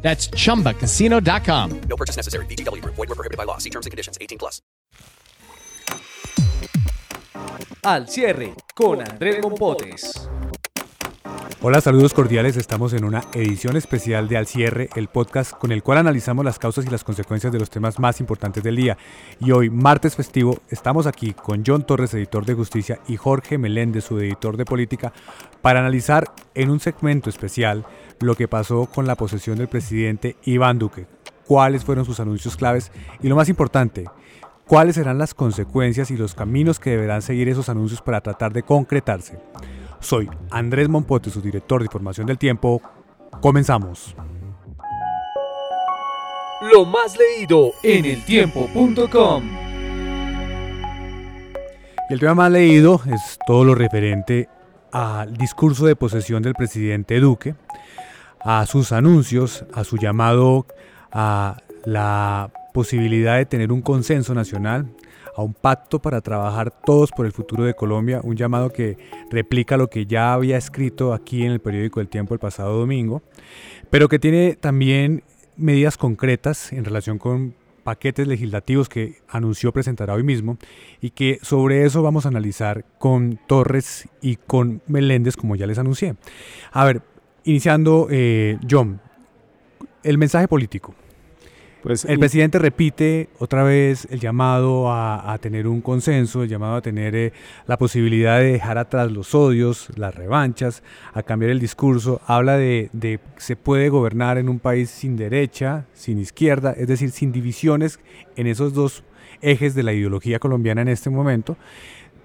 That's chumbacasino.com. No purchase necessary. BGW. Void were prohibited by law. See terms and conditions. 18 plus. Al cierre con Andrés Mompotes. Hola, saludos cordiales. Estamos en una edición especial de Al cierre, el podcast con el cual analizamos las causas y las consecuencias de los temas más importantes del día. Y hoy, martes festivo, estamos aquí con John Torres, editor de Justicia, y Jorge Meléndez, su editor de Política, para analizar en un segmento especial lo que pasó con la posesión del presidente Iván Duque, cuáles fueron sus anuncios claves y lo más importante, cuáles serán las consecuencias y los caminos que deberán seguir esos anuncios para tratar de concretarse. Soy Andrés Mompote, su director de Información del Tiempo. Comenzamos. Lo más leído en eltiempo.com. Y el tema más leído es todo lo referente al discurso de posesión del presidente Duque, a sus anuncios, a su llamado a la posibilidad de tener un consenso nacional, a un pacto para trabajar todos por el futuro de Colombia, un llamado que replica lo que ya había escrito aquí en el periódico El Tiempo el pasado domingo, pero que tiene también medidas concretas en relación con paquetes legislativos que anunció presentará hoy mismo y que sobre eso vamos a analizar con Torres y con Meléndez, como ya les anuncié. A ver, iniciando, eh, John, el mensaje político. Pues, el presidente repite otra vez el llamado a, tener un consenso, el llamado a tener eh, la posibilidad de dejar atrás los odios, las revanchas, a cambiar el discurso. Habla de, que se puede gobernar en un país sin derecha, sin izquierda, es decir, sin divisiones en esos dos ejes de la ideología colombiana en este momento,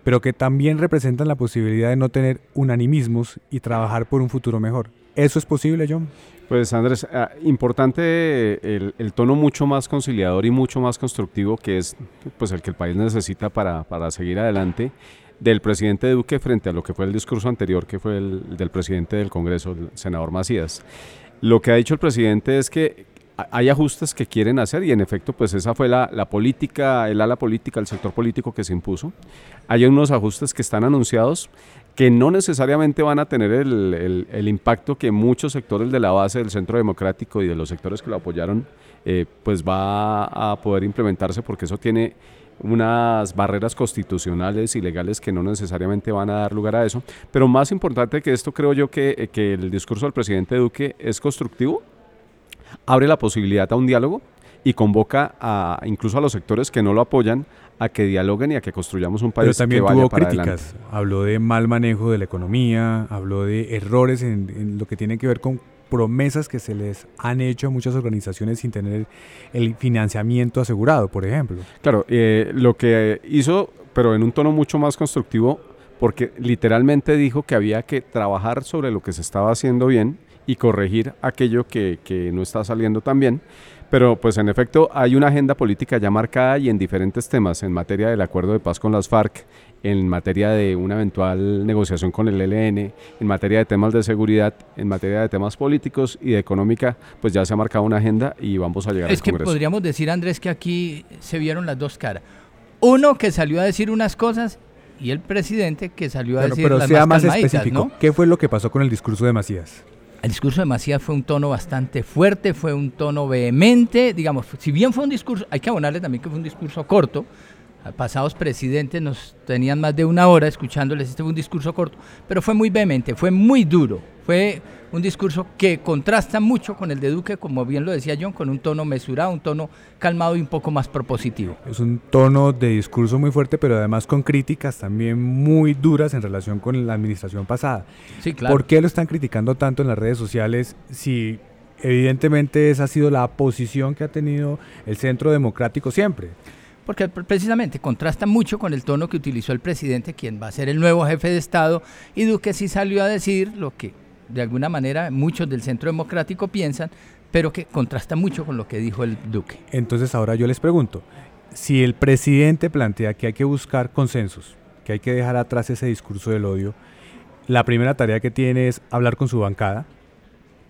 pero que también representan la posibilidad de no tener unanimismos y trabajar por un futuro mejor. ¿Eso es posible, John? Pues Andrés, ah, importante el, tono mucho más conciliador y mucho más constructivo que es pues el que el país necesita para, para, seguir adelante del presidente Duque frente a lo que fue el discurso anterior que fue el del presidente del Congreso, el senador Macías. Lo que ha dicho el presidente es que hay ajustes que quieren hacer y en efecto pues esa fue la, la, política, el ala política, el sector político que se impuso. Hay unos ajustes que están anunciados que no necesariamente van a tener el, el, impacto que muchos sectores de la base del Centro Democrático y de los sectores que lo apoyaron eh, pues va a poder implementarse porque eso tiene unas barreras constitucionales y legales que no necesariamente van a dar lugar a eso. Pero más importante que esto creo yo que, que el discurso del presidente Duque es constructivo, abre la posibilidad a un diálogo y convoca a, incluso a los sectores que no lo apoyan a que dialoguen y a que construyamos un país Pero también que vaya tuvo para críticas. adelante. Habló de mal manejo de la economía, habló de errores en, lo que tiene que ver con promesas que se les han hecho a muchas organizaciones sin tener el financiamiento asegurado, por ejemplo. Claro, eh, lo que hizo, pero en un tono mucho más constructivo, porque literalmente dijo que había que trabajar sobre lo que se estaba haciendo bien y corregir aquello que, que no está saliendo tan bien. Pero pues en efecto hay una agenda política ya marcada y en diferentes temas, en materia del acuerdo de paz con las FARC, en materia de una eventual negociación con el ELN, en materia de temas de seguridad, en materia de temas políticos y de económica, pues ya se ha marcado una agenda y vamos a llegar es al Congreso. Es que podríamos decir, Andrés, que aquí se vieron las dos caras. Uno que salió a decir unas cosas y el presidente que salió a decir pero las sea más, más específico. ¿Qué fue lo que pasó con el discurso de Macías? El discurso de Macías fue un tono bastante fuerte, fue un tono vehemente, digamos, si bien fue un discurso, hay que abonarle también que fue un discurso corto, pasados presidentes nos tenían más de una hora escuchándoles, este fue un discurso corto, pero fue muy vehemente, fue muy duro, fue un discurso que contrasta mucho con el de Duque, como bien lo decía John, con un tono mesurado, un tono calmado y un poco más propositivo. Es un tono de discurso muy fuerte, pero además con críticas también muy duras en relación con la administración pasada. Sí, claro. ¿Por qué lo están criticando tanto en las redes sociales si evidentemente esa ha sido la posición que ha tenido el Centro Democrático siempre? porque precisamente contrasta mucho con el tono que utilizó el presidente, quien va a ser el nuevo jefe de Estado, y Duque sí salió a decir lo que de alguna manera muchos del Centro Democrático piensan, pero que contrasta mucho con lo que dijo el Duque. Entonces ahora yo les pregunto, si el presidente plantea que hay que buscar consensos, que hay que dejar atrás ese discurso del odio, la primera tarea que tiene es hablar con su bancada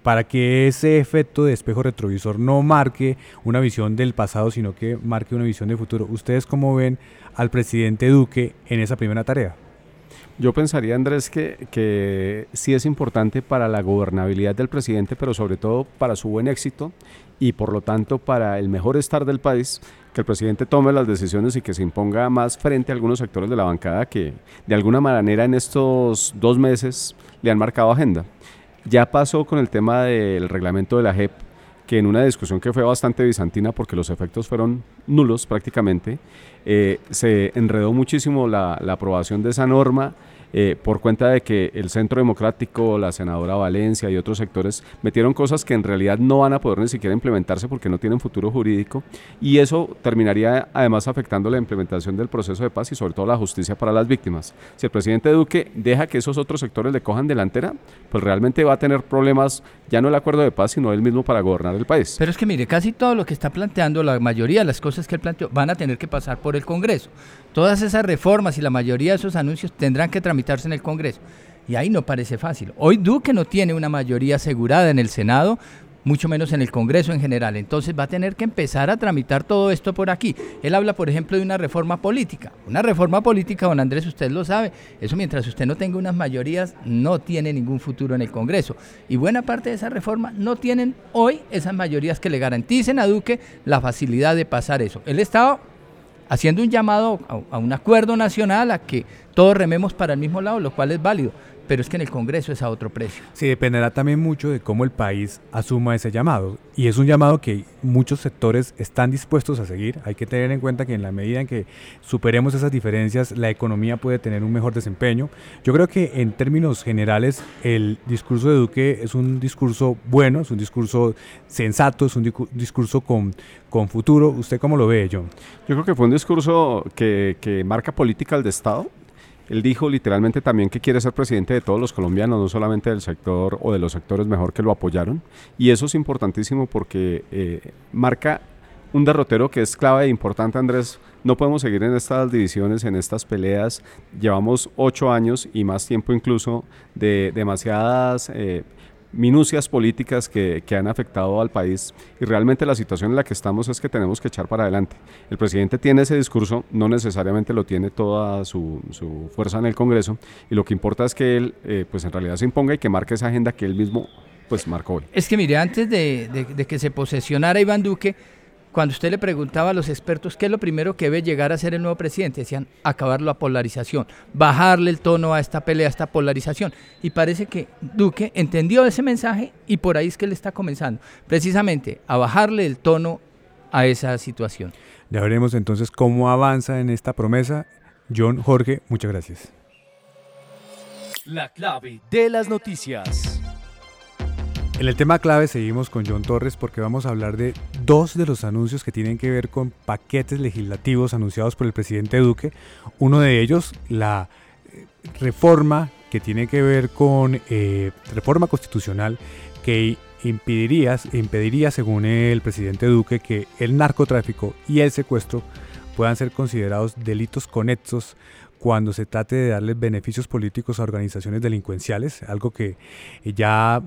para que ese efecto de espejo retrovisor no marque una visión del pasado, sino que marque una visión de futuro. ¿Ustedes cómo ven al presidente Duque en esa primera tarea? Yo pensaría, Andrés, que, que sí es importante para la gobernabilidad del presidente, pero sobre todo para su buen éxito y por lo tanto para el mejor estar del país, que el presidente tome las decisiones y que se imponga más frente a algunos sectores de la bancada que de alguna manera en estos dos meses le han marcado agenda. Ya pasó con el tema del reglamento de la JEP, que en una discusión que fue bastante bizantina porque los efectos fueron nulos prácticamente, eh, se enredó muchísimo la, la aprobación de esa norma eh, por cuenta de que el Centro Democrático, la senadora Valencia y otros sectores metieron cosas que en realidad no van a poder ni siquiera implementarse porque no tienen futuro jurídico y eso terminaría además afectando la implementación del proceso de paz y sobre todo la justicia para las víctimas. Si el presidente Duque deja que esos otros sectores le cojan delantera, pues realmente va a tener problemas ya no el acuerdo de paz, sino él mismo para gobernar el país. Pero es que mire, casi todo lo que está planteando, la mayoría de las cosas que él planteó, van a tener que pasar por el Congreso. Todas esas reformas y la mayoría de esos anuncios tendrán que en el Congreso. Y ahí no parece fácil. Hoy Duque no tiene una mayoría asegurada en el Senado, mucho menos en el Congreso en general. Entonces va a tener que empezar a tramitar todo esto por aquí. Él habla, por ejemplo, de una reforma política. Una reforma política, don Andrés, usted lo sabe, eso mientras usted no tenga unas mayorías, no tiene ningún futuro en el Congreso. Y buena parte de esa reforma no tienen hoy esas mayorías que le garanticen a Duque la facilidad de pasar eso. Él estaba haciendo un llamado a, un acuerdo nacional a que todos rememos para el mismo lado, lo cual es válido pero es que en el Congreso es a otro precio. Sí, dependerá también mucho de cómo el país asuma ese llamado. Y es un llamado que muchos sectores están dispuestos a seguir. Hay que tener en cuenta que en la medida en que superemos esas diferencias, la economía puede tener un mejor desempeño. Yo creo que en términos generales, el discurso de Duque es un discurso bueno, es un discurso sensato, es un discurso con, con futuro. ¿Usted cómo lo ve, John? Yo creo que fue un discurso que, que marca política de Estado él dijo literalmente también que quiere ser presidente de todos los colombianos, no solamente del sector o de los sectores mejor que lo apoyaron. Y eso es importantísimo porque eh, marca un derrotero que es clave e importante, Andrés. No podemos seguir en estas divisiones, en estas peleas. Llevamos ocho años y más tiempo incluso de demasiadas... Eh, minucias políticas que, que, han afectado al país y realmente la situación en la que estamos es que tenemos que echar para adelante. El presidente tiene ese discurso, no necesariamente lo tiene toda su, su fuerza en el Congreso y lo que importa es que él eh, pues en realidad se imponga y que marque esa agenda que él mismo pues marcó hoy. Es que mire, antes de, de, de que se posesionara Iván Duque, cuando usted le preguntaba a los expertos qué es lo primero que debe llegar a ser el nuevo presidente, decían acabar la polarización, bajarle el tono a esta pelea, a esta polarización. Y parece que Duque entendió ese mensaje y por ahí es que le está comenzando, precisamente a bajarle el tono a esa situación. Ya veremos entonces cómo avanza en esta promesa. John, Jorge, muchas gracias. La clave de las noticias. En el tema clave seguimos con John Torres porque vamos a hablar de dos de los anuncios que tienen que ver con paquetes legislativos anunciados por el presidente Duque. Uno de ellos, la eh, reforma que tiene que ver con eh, reforma constitucional que impediría, impediría, según el presidente Duque, que el narcotráfico y el secuestro puedan ser considerados delitos conexos cuando se trate de darles beneficios políticos a organizaciones delincuenciales, algo que ya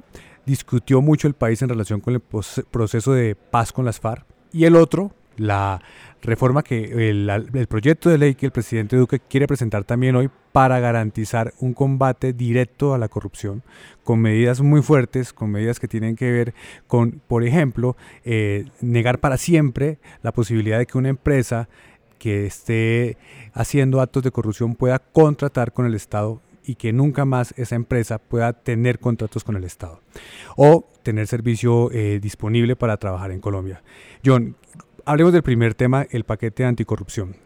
discutió mucho el país en relación con el proceso de paz con las FARC. Y el otro, la reforma que el, el, proyecto de ley que el presidente Duque quiere presentar también hoy para garantizar un combate directo a la corrupción con medidas muy fuertes, con medidas que tienen que ver con, por ejemplo, eh, negar para siempre la posibilidad de que una empresa que esté haciendo actos de corrupción pueda contratar con el Estado y que nunca más esa empresa pueda tener contratos con el Estado o tener servicio eh, disponible para trabajar en Colombia. John, hablemos del primer tema, el paquete de anticorrupción.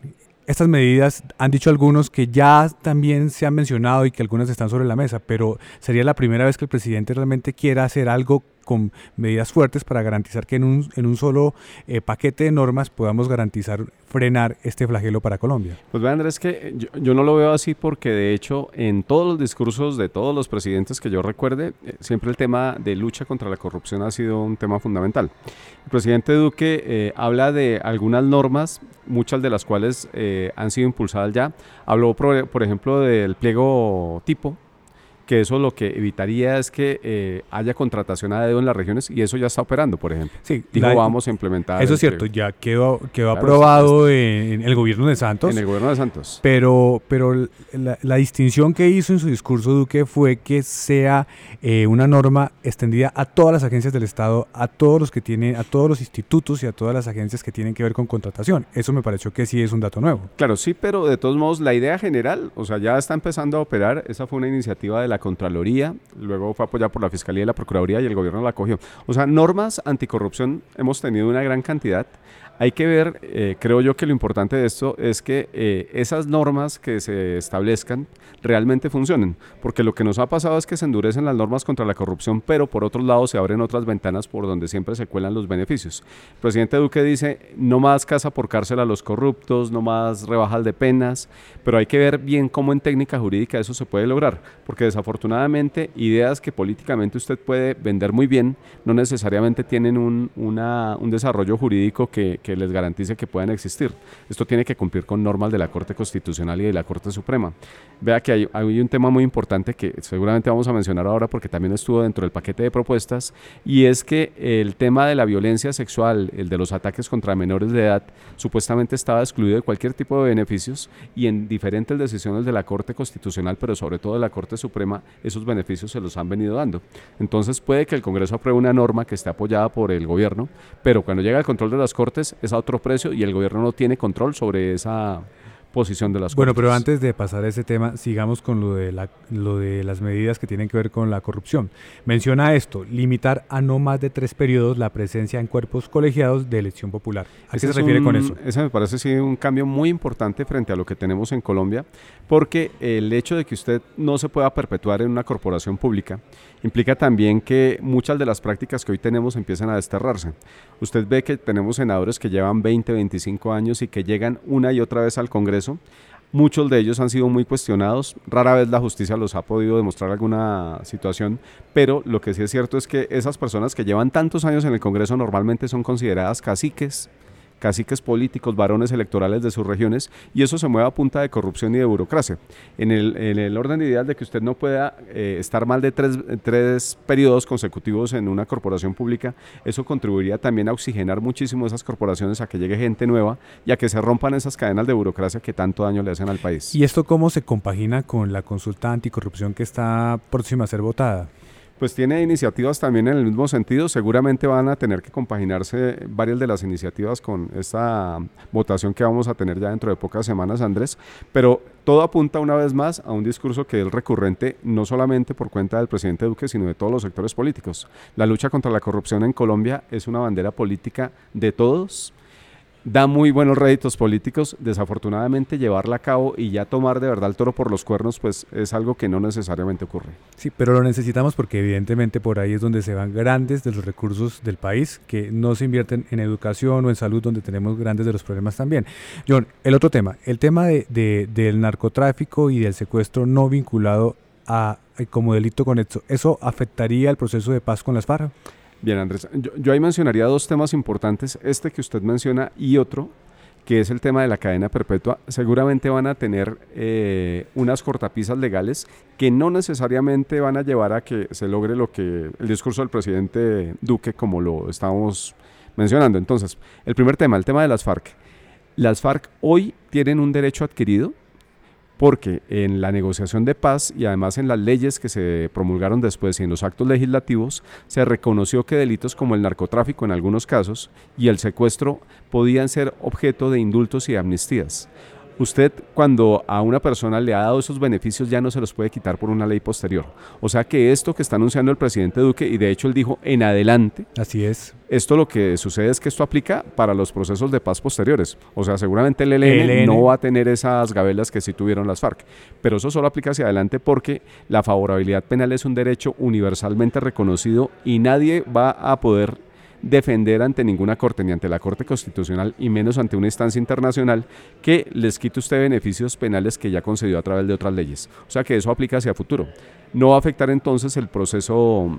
Estas medidas han dicho algunos que ya también se han mencionado y que algunas están sobre la mesa, pero sería la primera vez que el presidente realmente quiera hacer algo con medidas fuertes para garantizar que en un, en un solo eh, paquete de normas podamos garantizar frenar este flagelo para Colombia. Pues vean Andrés, que yo, yo, no lo veo así porque de hecho en todos los discursos de todos los presidentes que yo recuerde, eh, siempre el tema de lucha contra la corrupción ha sido un tema fundamental. El presidente Duque eh, habla de algunas normas, muchas de las cuales eh, han sido impulsadas ya. Habló, por, por ejemplo, del pliego tipo, que eso lo que evitaría es que eh, haya contratación a dedo en las regiones y eso ya está operando, por ejemplo. Sí, Dijo, la- vamos a implementar. Eso es cierto, pliego. ya quedó, quedó Claro, aprobado en, en el gobierno de Santos. En el gobierno de Santos. Pero, pero la, la distinción que hizo en su discurso Duque fue que sea eh, una norma extendida a todas las agencias del Estado, a todos los que tienen, a todos los institutos y a todas las agencias que tienen que ver con contratación. Eso me pareció que sí es un dato nuevo. Claro, sí, pero de todos modos la idea general, o sea, ya está empezando a operar. Esa fue una iniciativa de la Contraloría, luego fue apoyada por la Fiscalía y la Procuraduría y el gobierno la acogió. O sea, normas anticorrupción hemos tenido una gran cantidad. Hay que ver, eh, creo yo que lo importante de esto es que eh, esas normas que se establezcan realmente funcionen, porque lo que nos ha pasado es que se endurecen las normas contra la corrupción, pero por otro lado se abren otras ventanas por donde siempre se cuelan los beneficios. El presidente Duque dice, no más casa por cárcel a los corruptos, no más rebajas de penas, pero hay que ver bien cómo en técnica jurídica eso se puede lograr, porque desafortunadamente ideas que políticamente usted puede vender muy bien no necesariamente tienen un, un desarrollo jurídico que, que les garantice que puedan existir. Esto tiene que cumplir con normas de la Corte Constitucional y de la Corte Suprema. Vea que hay, hay un tema muy importante que seguramente vamos a mencionar ahora porque también estuvo dentro del paquete de propuestas y es que el tema de la violencia sexual, el de los ataques contra menores de edad, supuestamente estaba excluido de cualquier tipo de beneficios y en diferentes decisiones de la Corte Constitucional, pero sobre todo de la Corte Suprema, esos beneficios se los han venido dando. Entonces puede que el Congreso apruebe una norma que esté apoyada por el gobierno, pero cuando llega el control de las Cortes es a otro precio y el gobierno no tiene control sobre esa posición de las Bueno, Cortes. pero antes de pasar a ese tema, sigamos con lo de, la, lo de las medidas que tienen que ver con la corrupción. Menciona esto, limitar a no más de tres periodos la presencia en cuerpos colegiados de elección popular. ¿A qué se refiere con eso? Ese me parece sí un cambio muy importante frente a lo que tenemos en Colombia, porque el hecho de que usted no se pueda perpetuar en una corporación pública implica también que muchas de las prácticas que hoy tenemos empiezan a desterrarse. Usted ve que tenemos senadores que llevan 20, 25 años y que llegan una y otra vez al Congreso. Muchos de ellos han sido muy cuestionados, rara vez la justicia los ha podido demostrar alguna situación, pero lo que sí es cierto es que esas personas que llevan tantos años en el Congreso normalmente son consideradas caciques, caciques políticos, varones electorales de sus regiones, y eso se mueve a punta de corrupción y de burocracia. En el, en el orden ideal de que usted no pueda eh, estar más de tres, tres periodos consecutivos en una corporación pública, eso contribuiría también a oxigenar muchísimo esas corporaciones, a que llegue gente nueva y a que se rompan esas cadenas de burocracia que tanto daño le hacen al país. ¿Y esto cómo se compagina con la consulta anticorrupción que está próxima a ser votada? Pues tiene iniciativas también en el mismo sentido. Seguramente van a tener que compaginarse varias de las iniciativas con esta votación que vamos a tener ya dentro de pocas semanas, Andrés. Pero todo apunta una vez más a un discurso que es recurrente no solamente por cuenta del presidente Duque, sino de todos los sectores políticos. La lucha contra la corrupción en Colombia es una bandera política de todos. Da muy buenos réditos políticos, desafortunadamente llevarla a cabo y ya tomar de verdad el toro por los cuernos, pues es algo que no necesariamente ocurre. Sí, pero lo necesitamos porque evidentemente por ahí es donde se van grandes de los recursos del país que no se invierten en educación o en salud, donde tenemos grandes de los problemas también. John, el otro tema, el tema de, de- del narcotráfico y del secuestro no vinculado a, a- como delito conexo, ¿eso afectaría el proceso de paz con las FARC? Bien, Andrés, yo, ahí mencionaría dos temas importantes, este que usted menciona y otro, que es el tema de la cadena perpetua. Seguramente van a tener eh, unas cortapisas legales que no necesariamente van a llevar a que se logre lo que el discurso del presidente Duque, como lo estábamos mencionando. Entonces, el primer tema, el tema de las FARC. Las FARC hoy tienen un derecho adquirido porque en la negociación de paz y además en las leyes que se promulgaron después y en los actos legislativos se reconoció que delitos como el narcotráfico en algunos casos y el secuestro podían ser objeto de indultos y amnistías. Usted cuando a una persona le ha dado esos beneficios ya no se los puede quitar por una ley posterior. O sea que esto que está anunciando el presidente Duque, y de hecho él dijo en adelante, Así es. esto lo que sucede es que esto aplica para los procesos de paz posteriores. O sea, seguramente el ELN, no va a tener esas gabelas que sí tuvieron las FARC. Pero eso solo aplica hacia adelante porque la favorabilidad penal es un derecho universalmente reconocido y nadie va a poder defender ante ninguna corte, ni ante la Corte Constitucional y menos ante una instancia internacional que les quite usted beneficios penales que ya concedió a través de otras leyes. O sea que eso aplica hacia futuro. No va a afectar entonces el proceso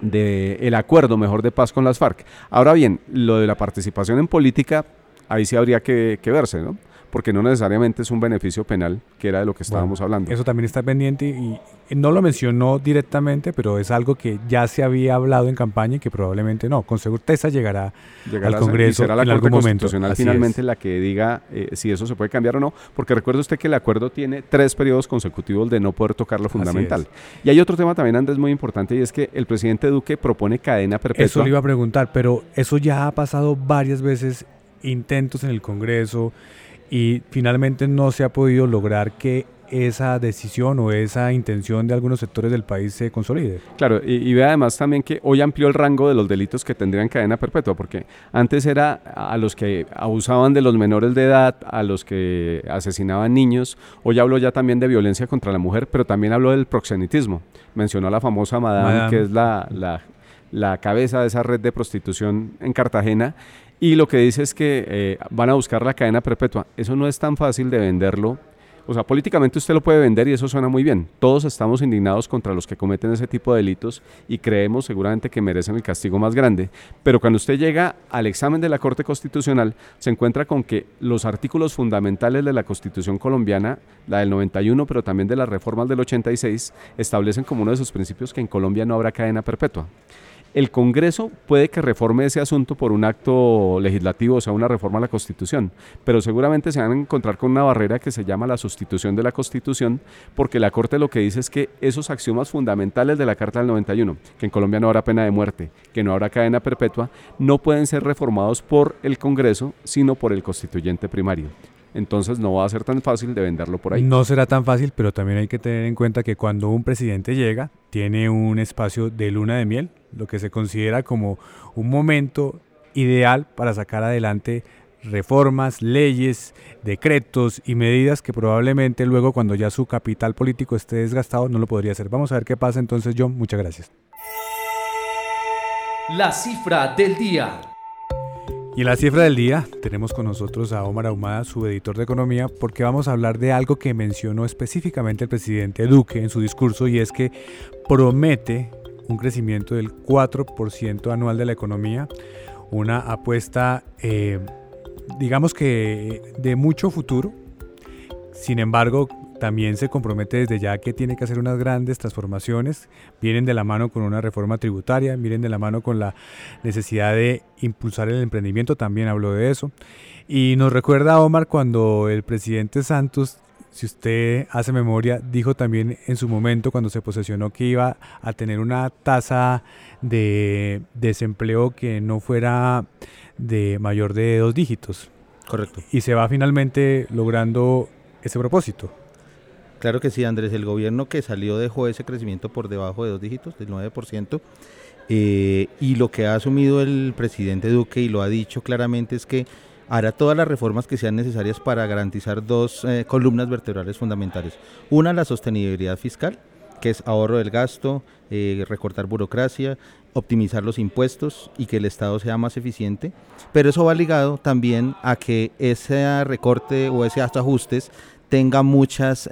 de el acuerdo mejor de paz con las FARC. Ahora bien, lo de la participación en política, ahí sí habría que, que verse, ¿no? Porque no necesariamente es un beneficio penal, que era de lo que estábamos Bueno, hablando. Eso también está pendiente y, y no lo mencionó directamente, pero es algo que ya se había hablado en campaña y que probablemente no, con certeza llegará Llegará al ser- y Congreso será la en Corte algún. Constitucional finalmente es. la que diga eh, si eso se puede cambiar o no, porque recuerde usted que el acuerdo tiene tres periodos consecutivos de no poder tocar lo fundamental. Y hay otro tema también, Andrés, muy importante, y es que el presidente Duque propone cadena perpetua. Eso le iba a preguntar, pero eso ya ha pasado varias veces, intentos en el Congreso, y finalmente no se ha podido lograr que esa decisión o esa intención de algunos sectores del país se consolide. Claro, y, y ve además también que hoy amplió el rango de los delitos que tendrían cadena perpetua, porque antes era a los que abusaban de los menores de edad, a los que asesinaban niños, hoy habló ya también de violencia contra la mujer, pero también habló del proxenetismo. Mencionó a la famosa Madame, Madame. que es la, la, la cabeza de esa red de prostitución en Cartagena, y lo que dice es que eh, van a buscar la cadena perpetua. Eso no es tan fácil de venderlo o sea, políticamente usted lo puede vender y eso suena muy bien. Todos estamos indignados contra los que cometen ese tipo de delitos y creemos seguramente que merecen el castigo más grande. Pero cuando usted llega al examen de la Corte Constitucional, se encuentra con que los artículos fundamentales de la Constitución colombiana, la del 91, pero también de las reformas del 86, establecen como uno de sus principios que en Colombia no habrá cadena perpetua. El Congreso puede que reforme ese asunto por un acto legislativo, o sea, una reforma a la Constitución, pero seguramente se van a encontrar con una barrera que se llama la sustitución de la Constitución, porque la Corte lo que dice es que esos axiomas fundamentales de la Carta del 91, que en Colombia no habrá pena de muerte, que no habrá cadena perpetua, no pueden ser reformados por el Congreso, sino por el constituyente primario. Entonces no va a ser tan fácil de venderlo por ahí. No será tan fácil, pero también hay que tener en cuenta que cuando un presidente llega, tiene un espacio de luna de miel, lo que se considera como un momento ideal para sacar adelante reformas, leyes, decretos y medidas que probablemente luego cuando ya su capital político esté desgastado no lo podría hacer. Vamos a ver qué pasa entonces, John. Muchas gracias. La cifra del día. Y en la cifra del día tenemos con nosotros a Omar Ahumada, su editor de economía, porque vamos a hablar de algo que mencionó específicamente el presidente Duque en su discurso y es que promete un crecimiento del 4% anual de la economía, una apuesta, eh, digamos que de mucho futuro. Sin embargo, también se compromete desde ya que tiene que hacer unas grandes transformaciones, vienen de la mano con una reforma tributaria, vienen de la mano con la necesidad de impulsar el emprendimiento, también habló de eso. Y nos recuerda Omar cuando el presidente Santos, si usted hace memoria, dijo también en su momento cuando se posesionó que iba a tener una tasa de desempleo que no fuera de mayor de dos dígitos. Correcto. Y se va finalmente logrando ese propósito. Claro que sí, Andrés. El gobierno que salió dejó ese crecimiento por debajo de dos dígitos, del 9%. eh, y lo que ha asumido el presidente Duque y lo ha dicho claramente es que hará todas las reformas que sean necesarias para garantizar dos eh, columnas vertebrales fundamentales. Una, la sostenibilidad fiscal, que es ahorro del gasto, eh, recortar burocracia, optimizar los impuestos y que el Estado sea más eficiente. Pero eso va ligado también a que ese recorte o ese ajustes tenga muchos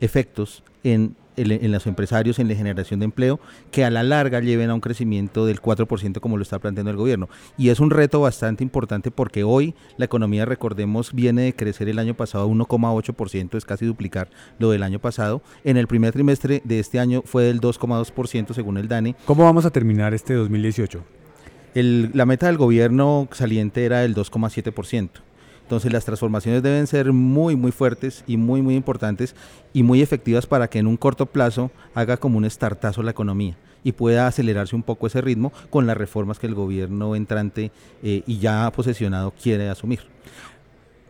efectos en, el- en los empresarios, en la generación de empleo, que a la larga lleven a un crecimiento del 4% como lo está planteando el gobierno. Y es un reto bastante importante porque hoy la economía, recordemos, viene de crecer el año pasado a 1,8%, es casi duplicar lo del año pasado. En el primer trimestre de este año fue del 2,2% según el DANE. ¿Cómo vamos a terminar este 2018? El- la meta del gobierno saliente era del 2,7%. Entonces las transformaciones deben ser muy, muy fuertes y muy, muy importantes y muy efectivas para que en un corto plazo haga como un estartazo la economía y pueda acelerarse un poco ese ritmo con las reformas que el gobierno entrante eh, y ya posesionado quiere asumir.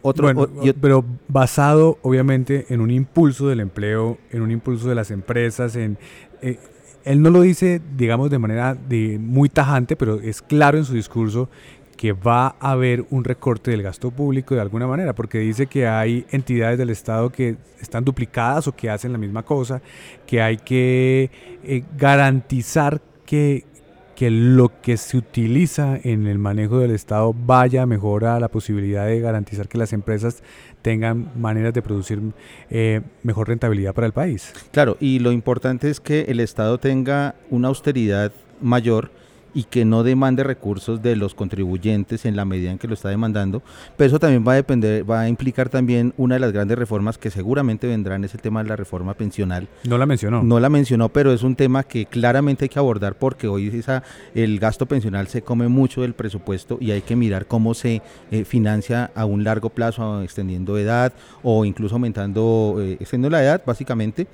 otro, Bueno, o- pero basado obviamente en un impulso del empleo, en un impulso de las empresas, en eh, él no lo dice, digamos, de manera de muy tajante, pero es claro en su discurso que va a haber un recorte del gasto público de alguna manera, porque dice que hay entidades del Estado que están duplicadas o que hacen la misma cosa, que hay que eh, garantizar que, que lo que se utiliza en el manejo del Estado vaya mejor a la posibilidad de garantizar que las empresas tengan maneras de producir eh, mejor rentabilidad para el país. Claro, y lo importante es que el Estado tenga una austeridad mayor y que no demande recursos de los contribuyentes en la medida en que lo está demandando, pero eso también va a depender, va a implicar también una de las grandes reformas que seguramente vendrán, es el tema de la reforma pensional. No la mencionó. No la mencionó, pero es un tema que claramente hay que abordar porque hoy esa, el gasto pensional se come mucho del presupuesto y hay que mirar cómo se eh, financia a un largo plazo, extendiendo edad o incluso aumentando, eh, extendiendo la edad básicamente.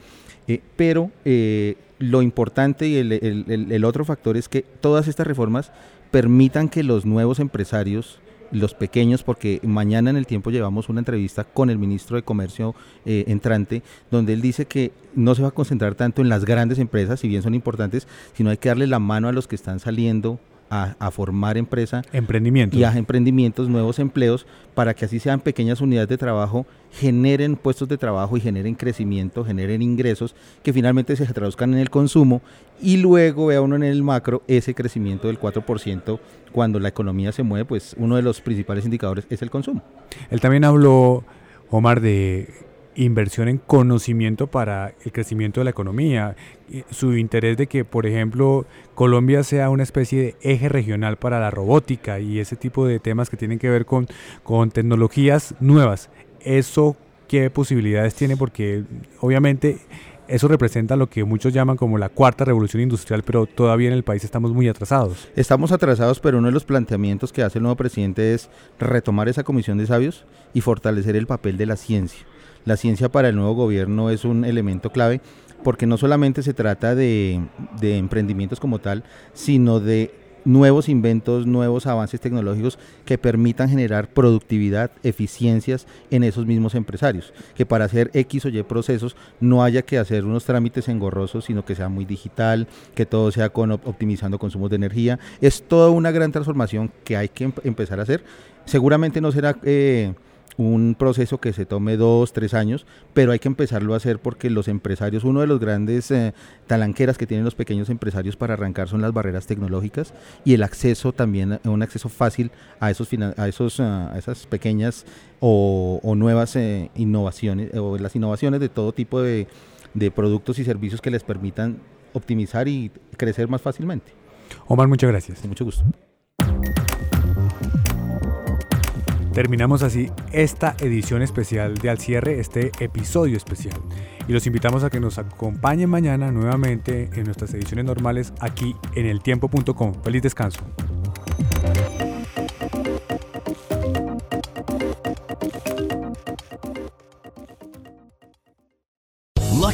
Eh, pero eh, lo importante y el, otro factor es que todas estas reformas permitan que los nuevos empresarios, los pequeños, porque mañana en el tiempo llevamos una entrevista con el ministro de Comercio eh, entrante, donde él dice que no se va a concentrar tanto en las grandes empresas, si bien son importantes, sino hay que darle la mano a los que están saliendo a, a formar empresa Emprendimiento. y a emprendimientos, nuevos empleos, para que así sean pequeñas unidades de trabajo, generen puestos de trabajo y generen crecimiento, generen ingresos que finalmente se traduzcan en el consumo y luego vea uno en el macro ese crecimiento del 4% cuando la economía se mueve, pues uno de los principales indicadores es el consumo. Él también habló, Omar, de inversión en conocimiento para el crecimiento de la economía, y su interés de que, por ejemplo, Colombia sea una especie de eje regional para la robótica y ese tipo de temas que tienen que ver con, con tecnologías nuevas. ¿Eso qué posibilidades tiene? Porque obviamente eso representa lo que muchos llaman como la cuarta revolución industrial, pero todavía en el país estamos muy atrasados. Estamos atrasados, pero uno de los planteamientos que hace el nuevo presidente es retomar esa comisión de sabios y fortalecer el papel de la ciencia. La ciencia para el nuevo gobierno es un elemento clave porque no solamente se trata de, emprendimientos como tal, sino de nuevos inventos, nuevos avances tecnológicos que permitan generar productividad, eficiencias en esos mismos empresarios. Que para hacer X o Y procesos no haya que hacer unos trámites engorrosos, sino que sea muy digital, que todo sea con op- optimizando consumos de energía. Es toda una gran transformación que hay que em- empezar a hacer. Seguramente no será eh, un proceso que se tome dos, tres años, pero hay que empezarlo a hacer porque los empresarios, uno de los grandes eh, talanqueras que tienen los pequeños empresarios para arrancar son las barreras tecnológicas y el acceso también, eh, un acceso fácil a esos a esos ah, a esas pequeñas o, o nuevas eh, innovaciones o las innovaciones de todo tipo de, de productos y servicios que les permitan optimizar y crecer más fácilmente. Omar, muchas gracias. Con mucho gusto. Terminamos así esta edición especial de Al Cierre, este episodio especial. Y los invitamos a que nos acompañen mañana nuevamente en nuestras ediciones normales aquí en eltiempo.com. Feliz descanso.